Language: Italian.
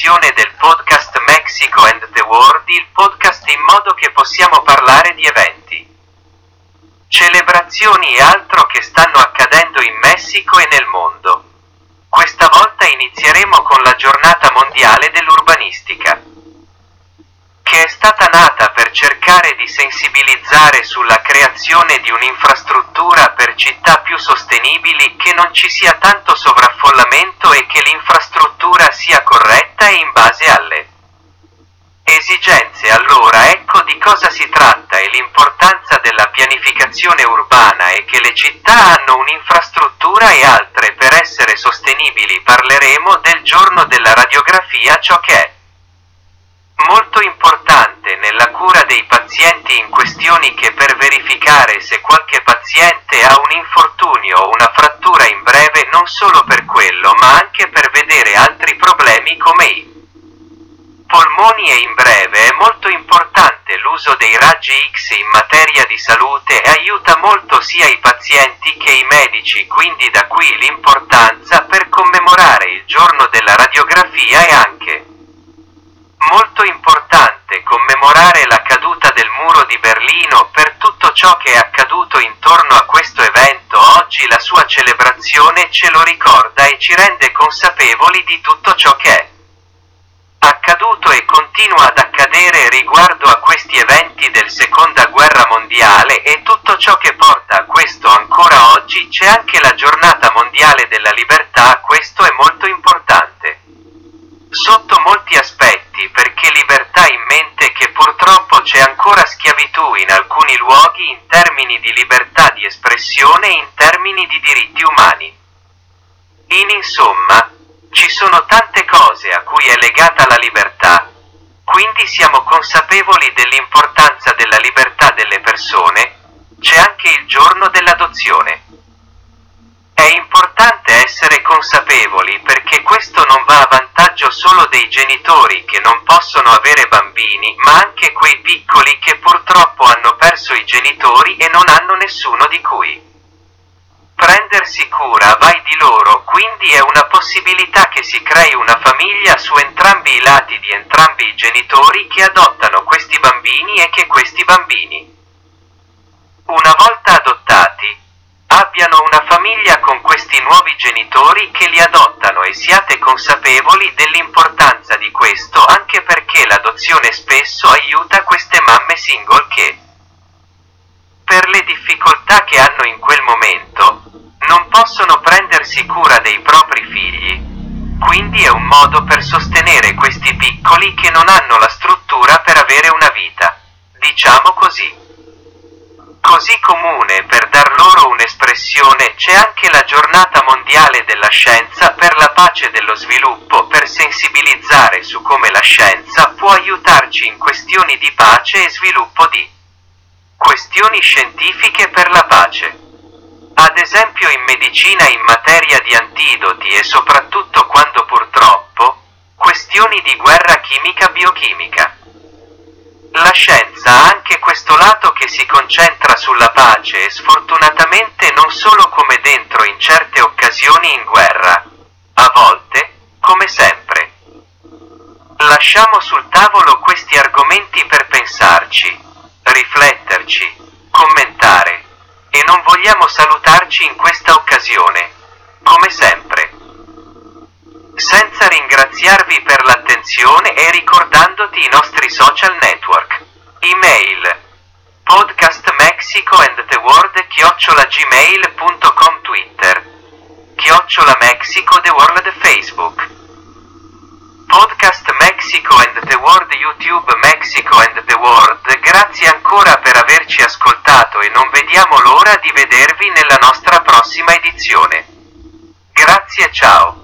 celebrazione del podcast Mexico and the World, il podcast in modo che possiamo parlare di eventi, celebrazioni e altro che stanno accadendo in Messico e nel mondo. Questa volta inizieremo con la giornata mondiale dell'urbanistica, che è stata nata per cercare di sensibilizzare sulla creazione di un'infrastruttura per città più sostenibili, che non ci sia tanto sovraffollamento e che l'infrastruttura sia corretta e in base alle esigenze. Allora ecco di cosa si tratta e l'importanza della pianificazione urbana e che le città hanno un'infrastruttura e altre per essere sostenibili. Parleremo del giorno della radiografia, ciò che è molto importante nella cura dei pazienti in questioni che per verificare se qualche paziente ha un infortunio o una frattura in breve non solo per quello ma anche per vedere altri problemi come i polmoni e in breve è molto importante l'uso dei raggi X in materia di salute e aiuta molto sia i pazienti che i medici, quindi da qui l'importanza per commemorare il giorno della radiografia e anche molto importante commemorare la caduta del muro di Berlino per tutto ciò che è accaduto intorno a questo evento. Oggi la sua celebrazione ce lo ricorda e ci rende consapevoli di tutto ciò che è accaduto e continua ad accadere riguardo a questi eventi del seconda guerra mondiale e tutto ciò che porta a questo ancora oggi c'è anche la giornata mondiale della libertà, questo è molto importante. Sotto molti aspetti perché libertà in mente che purtroppo c'è ancora schiavitù in alcuni luoghi in termini di libertà di espressione e in termini di diritti umani. In insomma, ci sono tante cose a cui è legata la libertà, quindi siamo consapevoli dell'importanza della libertà delle persone, c'è anche il giorno dell'adozione. È importante essere consapevoli perché questo non va a vantaggio solo dei genitori che non possono avere bambini, ma anche quei piccoli che purtroppo hanno perso i genitori e non hanno nessuno di cui prendersi cura. Vai di loro, quindi è una possibilità che si crei una famiglia su entrambi i lati di entrambi i genitori che adottano questi bambini e che questi bambini, una volta adottati, abbiano una famiglia con questi nuovi genitori che li adottano e siate consapevoli dell'importanza di questo anche perché l'adozione spesso aiuta queste mamme single che, per le difficoltà che hanno in quel momento, non possono prendersi cura dei propri figli. Quindi è un modo per sostenere questi piccoli che non hanno la struttura per avere una vita. Diciamo così. Così comune per dar loro un'espressione c'è anche la giornata mondiale della scienza per la pace dello sviluppo per sensibilizzare su come la scienza può aiutarci in questioni di pace e sviluppo di questioni scientifiche per la pace. Ad esempio in medicina in materia di antidoti e soprattutto quando purtroppo questioni di guerra chimica-biochimica. La scienza ha anche questo lato che si concentra sulla pace e sfortunatamente non solo come dentro in certe occasioni in guerra, a volte, come sempre. Lasciamo sul tavolo questi argomenti per pensarci, rifletterci, commentare e non vogliamo salutarci in questa occasione, come sempre. Senza ringraziarvi per l'attenzione e social network. Email podcast Mexico and the World chiocciolagmail.com Twitter chiocciola Mexico the World Facebook Podcast Mexico and the World YouTube Mexico and the World grazie ancora per averci ascoltato e non vediamo l'ora di vedervi nella nostra prossima edizione. Grazie ciao.